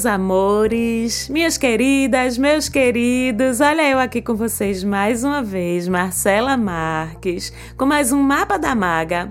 meus amores, minhas queridas, meus queridos, olha eu aqui com vocês mais uma vez, Marcela Marques, com mais um Mapa da Maga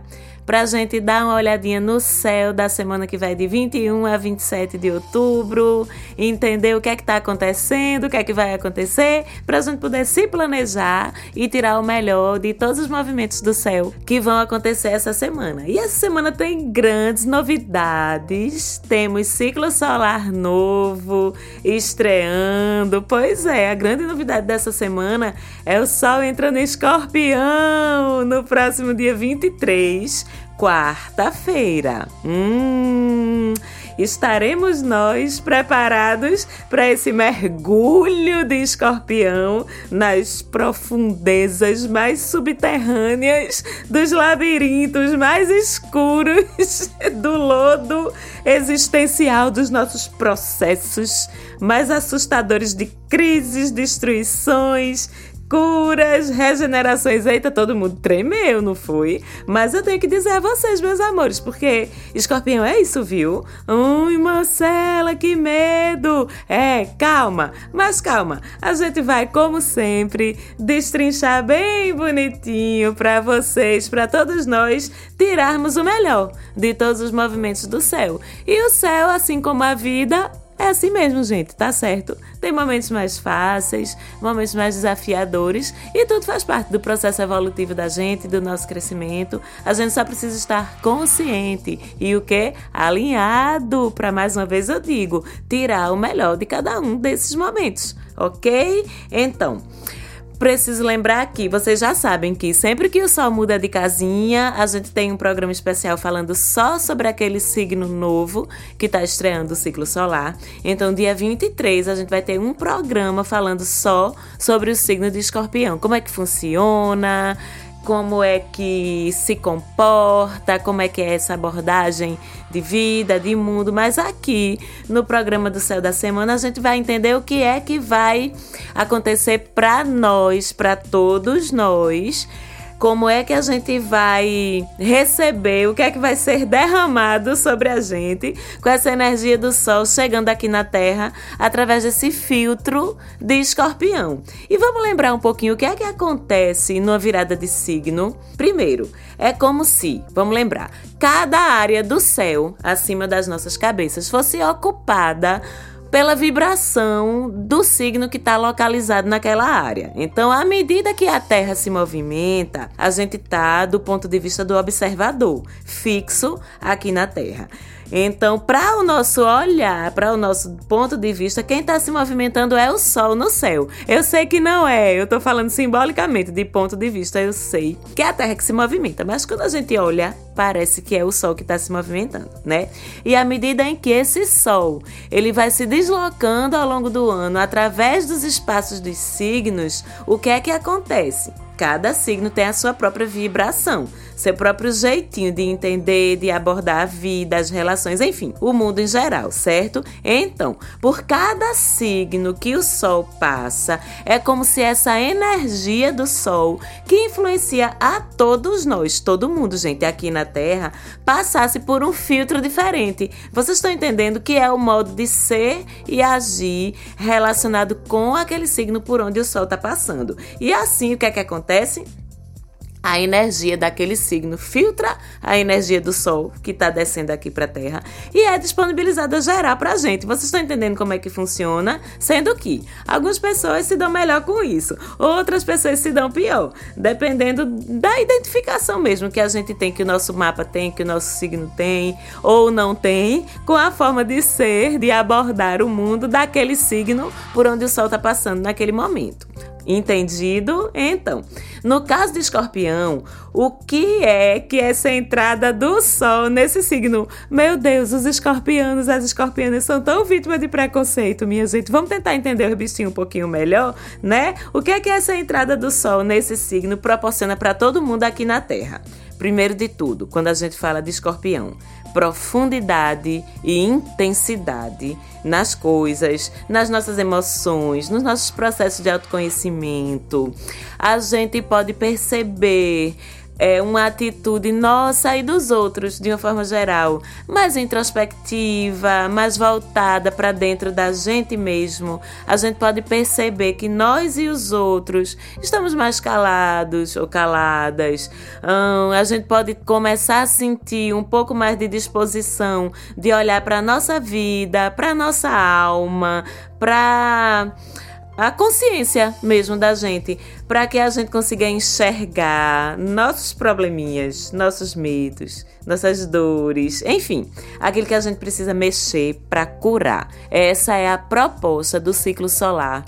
para a gente dar uma olhadinha no céu da semana que vai de 21 a 27 de outubro, entender o que é que está acontecendo, o que é que vai acontecer, para a gente poder se planejar e tirar o melhor de todos os movimentos do céu que vão acontecer essa semana. E essa semana tem grandes novidades, temos ciclo solar novo estreando, pois é, a grande novidade dessa semana é o Sol entrando em escorpião no próximo dia 23 quarta-feira. Hum, estaremos nós preparados para esse mergulho de escorpião nas profundezas mais subterrâneas dos labirintos mais escuros do lodo existencial dos nossos processos mais assustadores de crises, destruições, curas, regenerações. Eita, todo mundo tremeu, não foi? Mas eu tenho que dizer a vocês, meus amores, porque escorpião é isso, viu? Ui, Marcela, que medo! É, calma, mas calma. A gente vai, como sempre, destrinchar bem bonitinho para vocês, para todos nós, tirarmos o melhor de todos os movimentos do céu. E o céu, assim como a vida, é assim mesmo, gente, tá certo? Tem momentos mais fáceis, momentos mais desafiadores e tudo faz parte do processo evolutivo da gente, do nosso crescimento. A gente só precisa estar consciente e o que? Alinhado, para mais uma vez eu digo, tirar o melhor de cada um desses momentos, ok? Então. Preciso lembrar aqui, vocês já sabem que sempre que o Sol muda de casinha, a gente tem um programa especial falando só sobre aquele signo novo que está estreando o ciclo solar. Então, dia 23, a gente vai ter um programa falando só sobre o signo de escorpião. Como é que funciona, como é que se comporta, como é que é essa abordagem de vida, de mundo, mas aqui no programa do Céu da Semana a gente vai entender o que é que vai acontecer para nós, para todos nós como é que a gente vai receber, o que é que vai ser derramado sobre a gente com essa energia do Sol chegando aqui na Terra através desse filtro de escorpião. E vamos lembrar um pouquinho o que é que acontece numa virada de signo. Primeiro, é como se, vamos lembrar, cada área do céu acima das nossas cabeças fosse ocupada pela vibração do signo que está localizado naquela área. Então, à medida que a Terra se movimenta, a gente está do ponto de vista do observador, fixo aqui na Terra. Então, para o nosso olhar, para o nosso ponto de vista, quem está se movimentando é o Sol no céu. Eu sei que não é, eu estou falando simbolicamente, de ponto de vista, eu sei que é a Terra que se movimenta, mas quando a gente olha, parece que é o Sol que está se movimentando, né? E à medida em que esse Sol ele vai se deslocando ao longo do ano através dos espaços dos signos, o que é que acontece? Cada signo tem a sua própria vibração, seu próprio jeitinho de entender, de abordar a vida, as relações, enfim, o mundo em geral, certo? Então, por cada signo que o Sol passa, é como se essa energia do Sol, que influencia a todos nós, todo mundo, gente, aqui na Terra, passasse por um filtro diferente. Vocês estão entendendo que é o modo de ser e agir relacionado com aquele signo por onde o Sol está passando. E assim, o que é que acontece? A energia daquele signo filtra a energia do Sol que está descendo aqui para a Terra e é disponibilizada geral para a gente. Vocês estão entendendo como é que funciona? Sendo que algumas pessoas se dão melhor com isso, outras pessoas se dão pior, dependendo da identificação mesmo que a gente tem, que o nosso mapa tem, que o nosso signo tem ou não tem, com a forma de ser, de abordar o mundo daquele signo por onde o Sol está passando naquele momento. Entendido? Então, no caso de escorpião, o que é que essa entrada do sol nesse signo? Meu Deus, os escorpianos, as escorpianas são tão vítimas de preconceito, minha gente. Vamos tentar entender o bichinho um pouquinho melhor, né? O que é que essa entrada do sol nesse signo proporciona para todo mundo aqui na Terra? Primeiro de tudo, quando a gente fala de escorpião, profundidade e intensidade nas coisas, nas nossas emoções, nos nossos processos de autoconhecimento. A gente pode perceber é uma atitude nossa e dos outros, de uma forma geral, mais introspectiva, mais voltada para dentro da gente mesmo. A gente pode perceber que nós e os outros estamos mais calados ou caladas. Hum, a gente pode começar a sentir um pouco mais de disposição de olhar para nossa vida, para nossa alma, para a consciência mesmo da gente, para que a gente consiga enxergar nossos probleminhas, nossos medos, nossas dores, enfim, aquilo que a gente precisa mexer para curar. Essa é a proposta do ciclo solar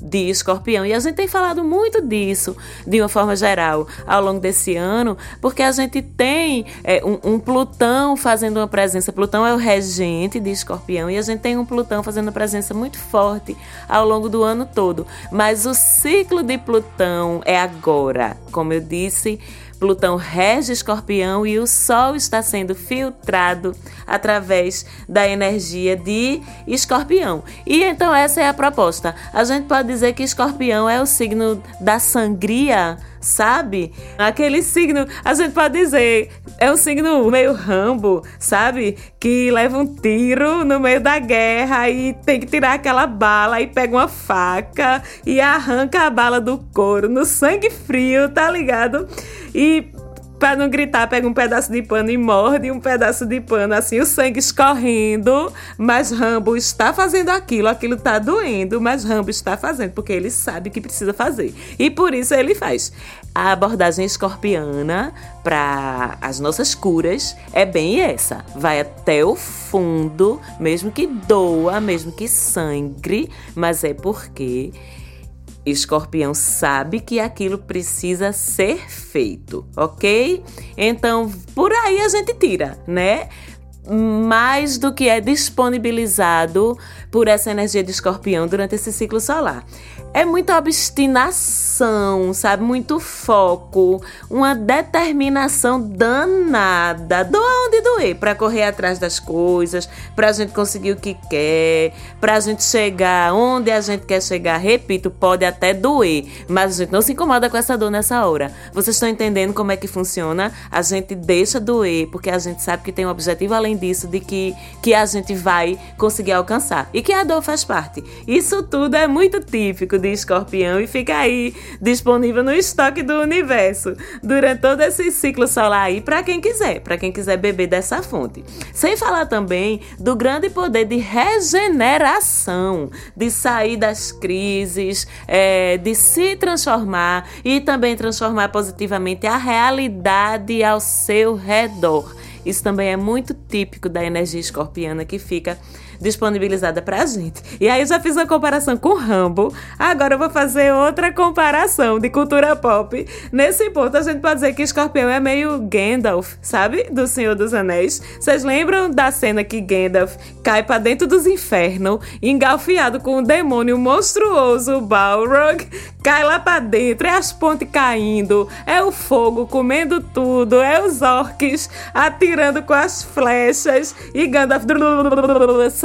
de escorpião. E a gente tem falado muito disso, de uma forma geral, ao longo desse ano, porque a gente tem é, um, um, Plutão fazendo uma presença. Plutão é o regente de escorpião, e a gente tem um Plutão fazendo uma presença muito forte ao longo do ano todo. Mas o ciclo de Plutão é agora, como eu disse Plutão rege Escorpião e o Sol está sendo filtrado através da energia de Escorpião. E então essa é a proposta. A gente pode dizer que Escorpião é o signo da sangria, sabe? Aquele signo, a gente pode dizer, é um signo meio rambo, sabe? Que leva um tiro no meio da guerra e tem que tirar aquela bala e pega uma faca e arranca a bala do couro no sangue frio, tá ligado? E para não gritar, pega um pedaço de pano e morde um pedaço de pano, assim, o sangue escorrendo. Mas Rambo está fazendo aquilo, aquilo está doendo, mas Rambo está fazendo, porque ele sabe que precisa fazer. E por isso ele faz. A abordagem escorpiana para as nossas curas é bem essa. Vai até o fundo, mesmo que doa, mesmo que sangre, mas é porque Escorpião sabe que aquilo precisa ser feito, ok? Então, por aí a gente tira, né? mais do que é disponibilizado por essa energia de escorpião durante esse ciclo solar. É muita obstinação, sabe? Muito foco, uma determinação danada, doa onde doer, para correr atrás das coisas, para a gente conseguir o que quer, para a gente chegar onde a gente quer chegar. Repito, pode até doer, mas a gente não se incomoda com essa dor nessa hora. Vocês estão entendendo como é que funciona? A gente deixa doer, porque a gente sabe que tem um objetivo além disso de que, que a gente vai conseguir alcançar e que a dor faz parte. Isso tudo é muito típico de escorpião e fica aí disponível no estoque do universo durante todo esse ciclo solar aí para quem quiser, para quem quiser beber dessa fonte. Sem falar também do grande poder de regeneração, de sair das crises, é, de se transformar e também transformar positivamente a realidade ao seu redor. Isso também é muito típico da energia escorpiana que fica disponibilizada pra gente. E aí eu já fiz uma comparação com Rambo, agora eu vou fazer outra comparação de cultura pop. Nesse ponto, a gente pode dizer que Escorpião é meio Gandalf, sabe? Do Senhor dos Anéis. Vocês lembram da cena que Gandalf cai para dentro dos infernos, engalfiado com um demônio monstruoso, Balrog, cai lá para dentro, é as pontes caindo, é o fogo comendo tudo, é os orcs atirando com as flechas e Gandalf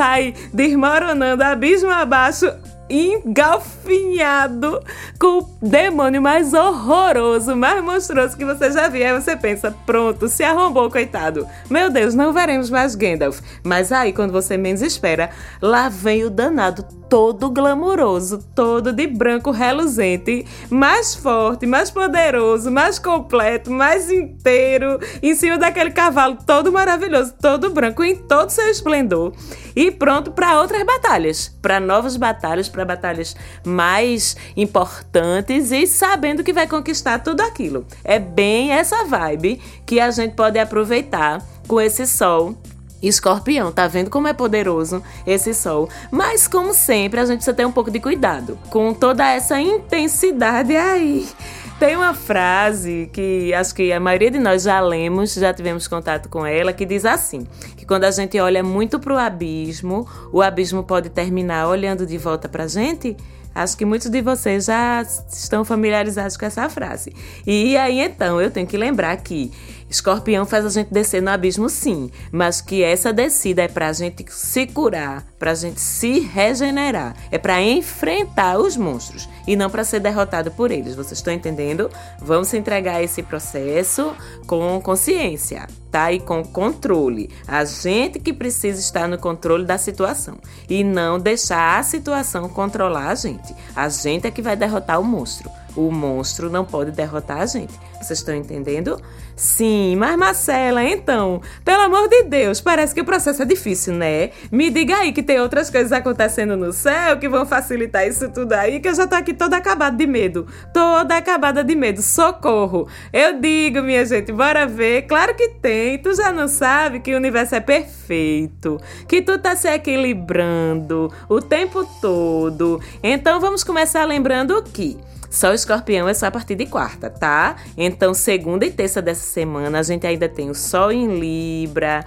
sai desmoronando abismo abaixo engalfinhado com o demônio mais horroroso, mais monstruoso que você já viu. Aí você pensa, pronto, se arrombou, coitado. Meu Deus, não veremos mais Gandalf. Mas aí, quando você menos espera, lá vem o danado todo glamouroso, todo de branco reluzente, mais forte, mais poderoso, mais completo, mais inteiro, em cima daquele cavalo todo maravilhoso, todo branco, em todo seu esplendor. E pronto para outras batalhas, para novas batalhas, para batalhas mais importantes e sabendo que vai conquistar tudo aquilo. É bem essa vibe que a gente pode aproveitar com esse sol Escorpião, tá vendo como é poderoso esse sol? Mas, como sempre, a gente precisa ter um pouco de cuidado com toda essa intensidade aí. Tem uma frase que acho que a maioria de nós já lemos, já tivemos contato com ela, que diz assim: que quando a gente olha muito para o abismo, o abismo pode terminar olhando de volta para a gente. Acho que muitos de vocês já estão familiarizados com essa frase. E aí então eu tenho que lembrar que Escorpião faz a gente descer no abismo, sim, mas que essa descida é para a gente se curar, para a gente se regenerar, é para enfrentar os monstros e não para ser derrotado por eles. Vocês estão entendendo? Vamos entregar esse processo com consciência, tá? E com controle. A gente que precisa estar no controle da situação e não deixar a situação controlar a gente. A gente é que vai derrotar o monstro. O monstro não pode derrotar a gente. Vocês estão entendendo? Sim, mas Marcela, então, pelo amor de Deus, parece que o processo é difícil, né? Me diga aí que tem outras coisas acontecendo no céu que vão facilitar isso tudo aí, que eu já tô aqui toda acabada de medo. Toda acabada de medo. Socorro! Eu digo, minha gente, bora ver. Claro que tem. Tu já não sabe que o universo é perfeito, que tu tá se equilibrando o tempo todo. Então vamos começar lembrando que só o escorpião é só a partir de quarta, tá? Então, segunda e terça dessa semana, a gente ainda tem o Sol em Libra,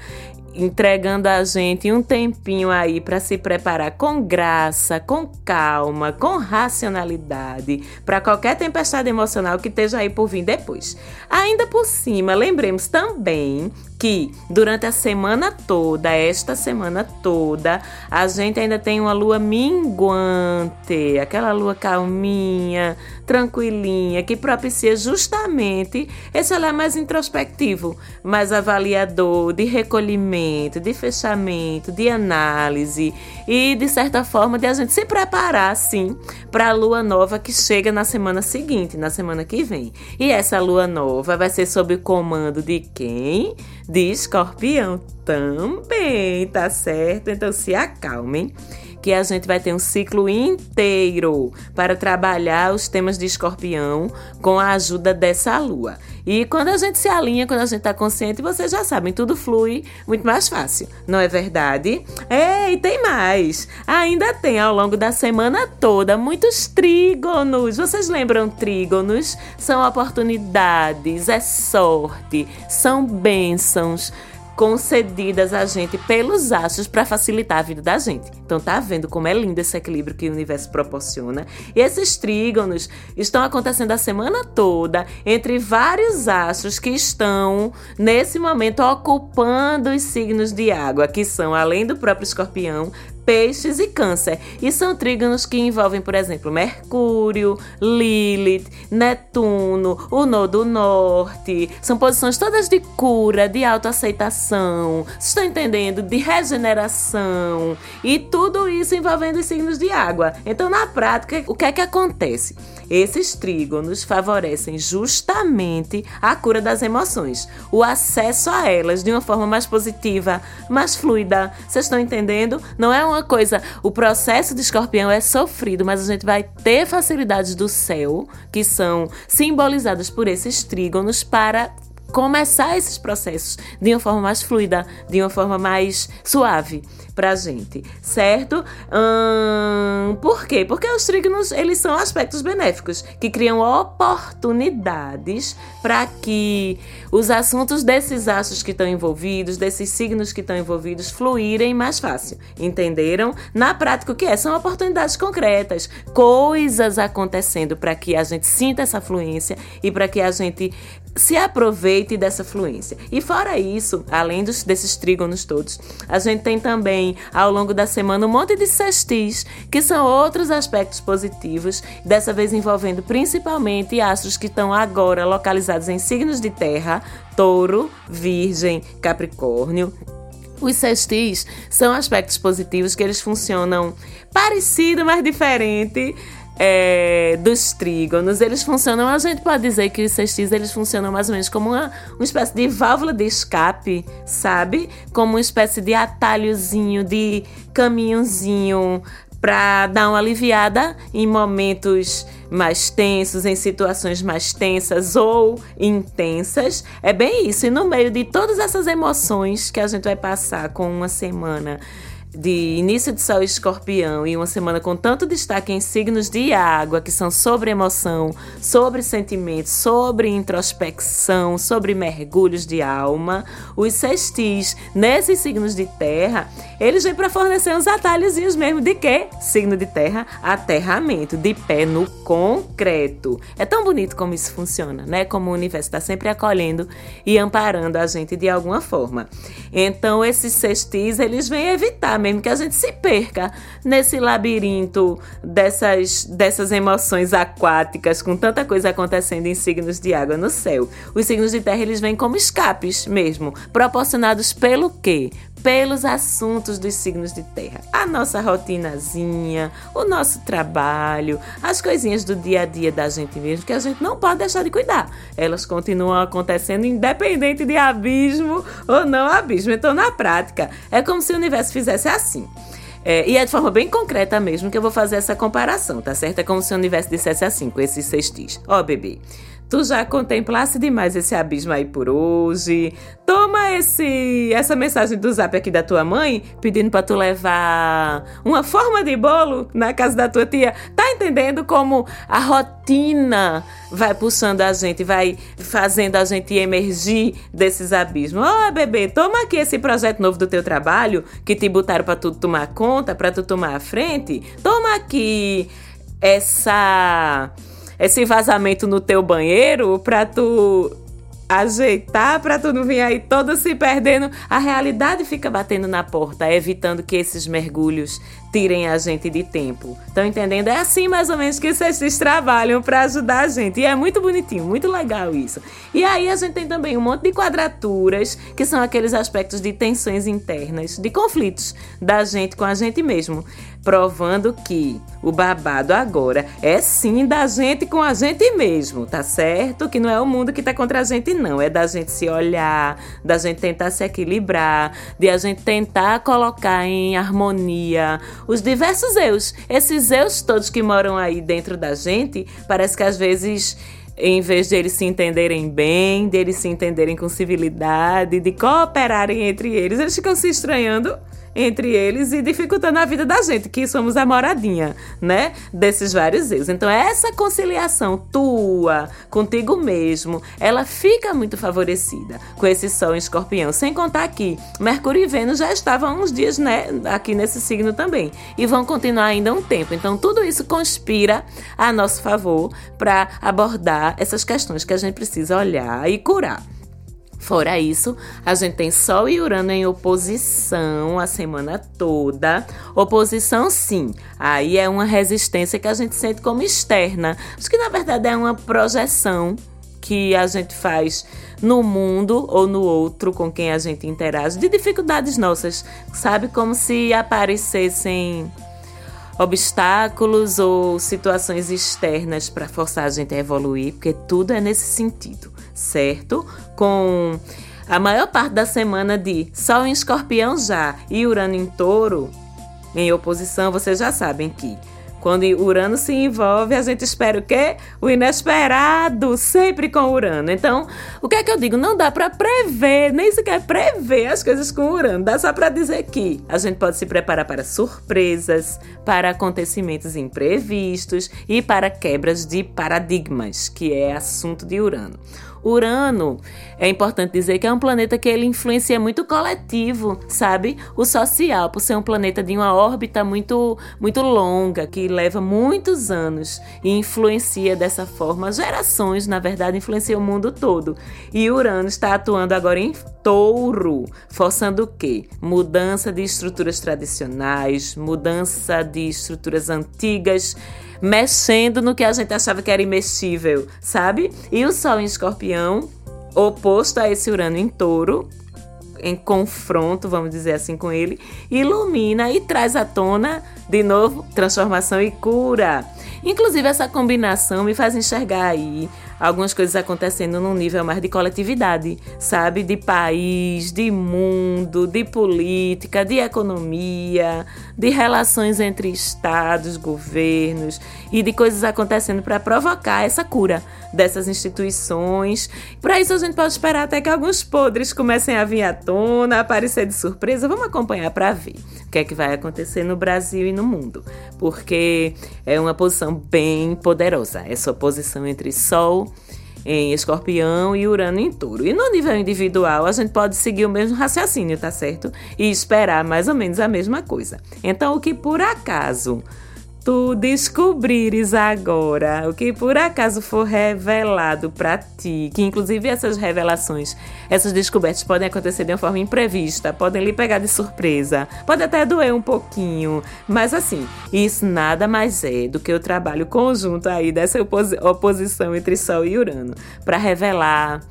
entregando a gente um tempinho aí para se preparar com graça, com calma, com racionalidade para qualquer tempestade emocional que esteja aí por vir depois. Ainda por cima, lembremos também que durante a semana toda, esta semana toda, a gente ainda tem uma lua minguante, aquela lua calminha, tranquilinha, que propicia justamente esse olhar mais introspectivo, mais avaliador, de recolhimento, de fechamento, de análise e, de certa forma, de a gente se preparar, sim, para a lua nova que chega na semana seguinte, na semana que vem. E essa lua nova vai ser sob o comando de quem? De escorpião também, tá certo? Então se acalmem que a gente vai ter um ciclo inteiro para trabalhar os temas de escorpião com a ajuda dessa lua. E quando a gente se alinha, quando a gente está consciente, vocês já sabem, tudo flui muito mais fácil, não é verdade? E tem mais. Ainda tem ao longo da semana toda muitos trígonos. Vocês lembram trígonos? São oportunidades, é sorte, são bênçãos concedidas a gente pelos astros para facilitar a vida da gente. Então tá vendo como é lindo esse equilíbrio que o universo proporciona? E esses trígonos estão acontecendo a semana toda entre vários astros que estão nesse momento ocupando os signos de água, que são além do próprio Escorpião, peixes e câncer. E são trígonos que envolvem, por exemplo, Mercúrio, Lilith, Netuno, o Nodo Norte. São posições todas de cura, de autoaceitação, vocês estão entendendo? De regeneração. E tudo isso envolvendo os signos de água. Então, na prática, o que é que acontece? Esses trígonos favorecem justamente a cura das emoções, o acesso a elas de uma forma mais positiva, mais fluida. Vocês estão entendendo? Não é uma coisa. O processo de escorpião é sofrido, mas a gente vai ter facilidades do céu, que são simbolizadas por esses trígonos, para começar esses processos de uma forma mais fluida, de uma forma mais suave pra gente, certo? Hum, por quê? Porque os trígonos, eles são aspectos benéficos que criam oportunidades para que os assuntos desses astros que estão envolvidos, desses signos que estão envolvidos, fluírem mais fácil. Entenderam? Na prática, o que é? São oportunidades concretas, coisas acontecendo para que a gente sinta essa fluência e para que a gente se aproveite dessa fluência. E fora isso, além dos, desses trígonos todos, a gente tem também ao longo da semana um monte de sextis, que são outros aspectos positivos, dessa vez envolvendo principalmente astros que estão agora localizados em signos de terra, touro, virgem, capricórnio. Os sextis são aspectos positivos que eles funcionam parecido, mas diferente é, dos trígonos, eles funcionam, a gente pode dizer que os sextis eles funcionam mais ou menos como uma, uma espécie de válvula de escape, sabe? Como uma espécie de atalhozinho, de caminhozinho para dar uma aliviada em momentos mais tensos, em situações mais tensas ou intensas. É bem isso. E no meio de todas essas emoções que a gente vai passar com uma semana de início de Sol Escorpião e uma semana com tanto destaque em signos de água, que são sobre emoção, sobre sentimentos, sobre introspecção, sobre mergulhos de alma, os sextis nesses signos de terra, eles vêm para fornecer uns atalhozinhos mesmo de quê? Signo de terra, aterramento, de pé no concreto. É tão bonito como isso funciona, né? Como o universo está sempre acolhendo e amparando a gente de alguma forma. Então, esses sextis, eles vêm evitar mesmo que a gente se perca nesse labirinto dessas, dessas emoções aquáticas, com tanta coisa acontecendo em signos de água no céu. Os signos de terra, eles vêm como escapes mesmo, proporcionados pelo quê? Pelos assuntos dos signos de terra. A nossa rotinazinha, o nosso trabalho, as coisinhas do dia a dia da gente mesmo que a gente não pode deixar de cuidar. Elas continuam acontecendo independente de abismo ou não abismo. Então, na prática, é como se o universo fizesse assim. É, e é de forma bem concreta mesmo que eu vou fazer essa comparação, tá certo? É como se o universo dissesse assim, com esses sextis. Ó, oh, bebê, Tu já contemplasse demais esse abismo aí por hoje. Toma esse essa mensagem do Zap aqui da tua mãe, pedindo para tu levar uma forma de bolo na casa da tua tia. Tá entendendo como a rotina vai puxando a gente, vai fazendo a gente emergir desses abismos? Ó, oh, bebê, toma aqui esse projeto novo do teu trabalho que te botaram para tu tomar conta, para tu tomar a frente. Toma aqui essa esse vazamento no teu banheiro pra tu ajeitar para tu não vir aí todo se perdendo. A realidade fica batendo na porta, evitando que esses mergulhos tirem a gente de tempo. Estão entendendo? É assim mais ou menos que vocês trabalham para ajudar a gente. E é muito bonitinho, muito legal isso. E aí a gente tem também um monte de quadraturas, que são aqueles aspectos de tensões internas, de conflitos da gente com a gente mesmo provando que o babado agora é sim da gente com a gente mesmo, tá certo? Que não é o mundo que tá contra a gente, não. É da gente se olhar, da gente tentar se equilibrar, de a gente tentar colocar em harmonia os diversos eus. Esses eus todos que moram aí dentro da gente, parece que às vezes em vez de eles se entenderem bem, de eles se entenderem com civilidade, de cooperarem entre eles, eles ficam se estranhando entre eles e dificultando a vida da gente, que somos a moradinha, né? Desses vários erros. Então, essa conciliação tua contigo mesmo, ela fica muito favorecida com esse Sol em escorpião. Sem contar que Mercúrio e Vênus já estavam uns dias, né? Aqui nesse signo também. E vão continuar ainda um tempo. Então, tudo isso conspira a nosso favor para abordar essas questões que a gente precisa olhar e curar. Fora isso, a gente tem Sol e Urano em oposição a semana toda. Oposição, sim. Aí é uma resistência que a gente sente como externa. Acho que na verdade é uma projeção que a gente faz no mundo ou no outro com quem a gente interage de dificuldades nossas, sabe? Como se aparecessem obstáculos ou situações externas para forçar a gente a evoluir, porque tudo é nesse sentido certo? Com a maior parte da semana de Sol em Escorpião já e Urano em Touro em oposição, vocês já sabem que quando Urano se envolve, a gente espera o quê? O inesperado, sempre com Urano. Então, o que é que eu digo? Não dá para prever, nem sequer prever as coisas com Urano. Dá só para dizer que a gente pode se preparar para surpresas, para acontecimentos imprevistos e para quebras de paradigmas, que é assunto de Urano. Urano, é importante dizer que é um planeta que ele influencia muito o coletivo, sabe? O social, por ser um planeta de uma órbita muito, muito longa, que leva muitos anos e influencia dessa forma gerações, na verdade, influencia o mundo todo. E Urano está atuando agora em touro, forçando o quê? Mudança de estruturas tradicionais, mudança de estruturas antigas mexendo no que a gente achava que era imexível, sabe? E o Sol em Escorpião, oposto a esse Urano em Touro, em confronto, vamos dizer assim, com ele, ilumina e traz à tona, de novo, transformação e cura. Inclusive, essa combinação me faz enxergar aí algumas coisas acontecendo num nível mais de coletividade, sabe? De país, de mundo, de política, de economia, de relações entre estados, governos e de coisas acontecendo para provocar essa cura dessas instituições. Para isso a gente pode esperar até que alguns podres comecem a vir à tona, aparecer de surpresa. Vamos acompanhar para ver o que é que vai acontecer no Brasil e no mundo, porque é uma posição bem poderosa, essa oposição entre Sol em Escorpião e Urano em Touro. E no nível individual, a gente pode seguir o mesmo raciocínio, tá certo? E esperar mais ou menos a mesma coisa. Então, o que por acaso tu descobrires agora, o que por acaso for revelado para ti, que inclusive essas revelações, essas descobertas podem acontecer de uma forma imprevista, podem lhe pegar de surpresa, pode até doer um pouquinho, mas assim, isso nada mais é do que o trabalho conjunto aí dessa oposição entre Sol e Urano para revelar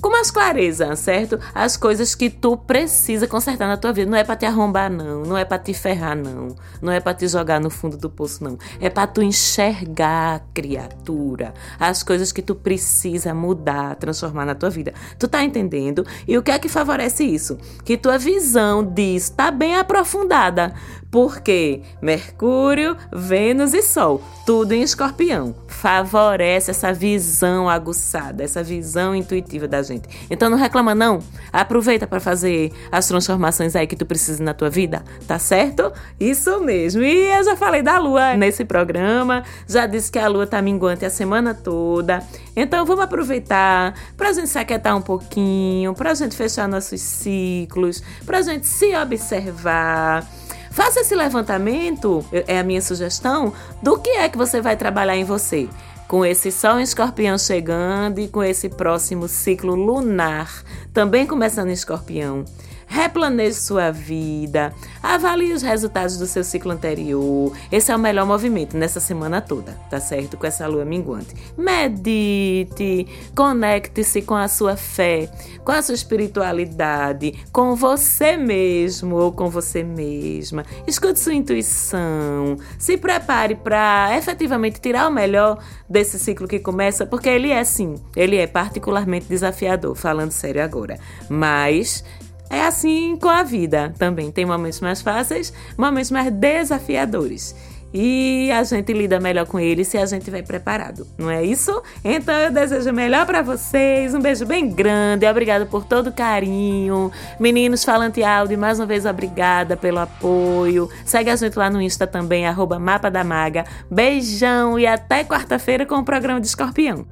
com mais clareza, certo? As coisas que tu precisa consertar na tua vida. Não é para te arrombar, não. Não é para te ferrar, não. Não é para te jogar no fundo do poço, não. É para tu enxergar, criatura, as coisas que tu precisa mudar, transformar na tua vida. Tu tá entendendo? E o que é que favorece isso? Que tua visão disso tá bem aprofundada. Porque Mercúrio, Vênus e Sol, tudo em escorpião, favorece essa visão aguçada, essa visão intuitiva da gente. Então não reclama não, aproveita para fazer as transformações aí que tu precisa na tua vida, tá certo? Isso mesmo. E eu já falei da lua nesse programa, já disse que a lua tá minguante a semana toda. Então vamos aproveitar pra gente se aquietar um pouquinho, pra gente fechar nossos ciclos, pra gente se observar Faça esse levantamento, é a minha sugestão, do que é que você vai trabalhar em você. Com esse Sol em Escorpião chegando e com esse próximo ciclo lunar também começando em Escorpião. Replaneje sua vida, avalie os resultados do seu ciclo anterior. Esse é o melhor movimento nessa semana toda, tá certo? Com essa lua minguante. Medite, conecte-se com a sua fé, com a sua espiritualidade, com você mesmo ou com você mesma. Escute sua intuição. Se prepare para efetivamente tirar o melhor desse ciclo que começa, porque ele é sim, ele é particularmente desafiador, falando sério agora. Mas é assim com a vida também. Tem momentos mais fáceis, momentos mais desafiadores. E a gente lida melhor com eles se a gente estiver preparado, não é isso? Então eu desejo melhor para vocês, um beijo bem grande, obrigada por todo o carinho. Meninos Falante Áudio, mais uma vez obrigada pelo apoio. Segue a gente lá no Insta também, arroba Mapa da Maga. Beijão e até quarta-feira com o programa de Escorpião.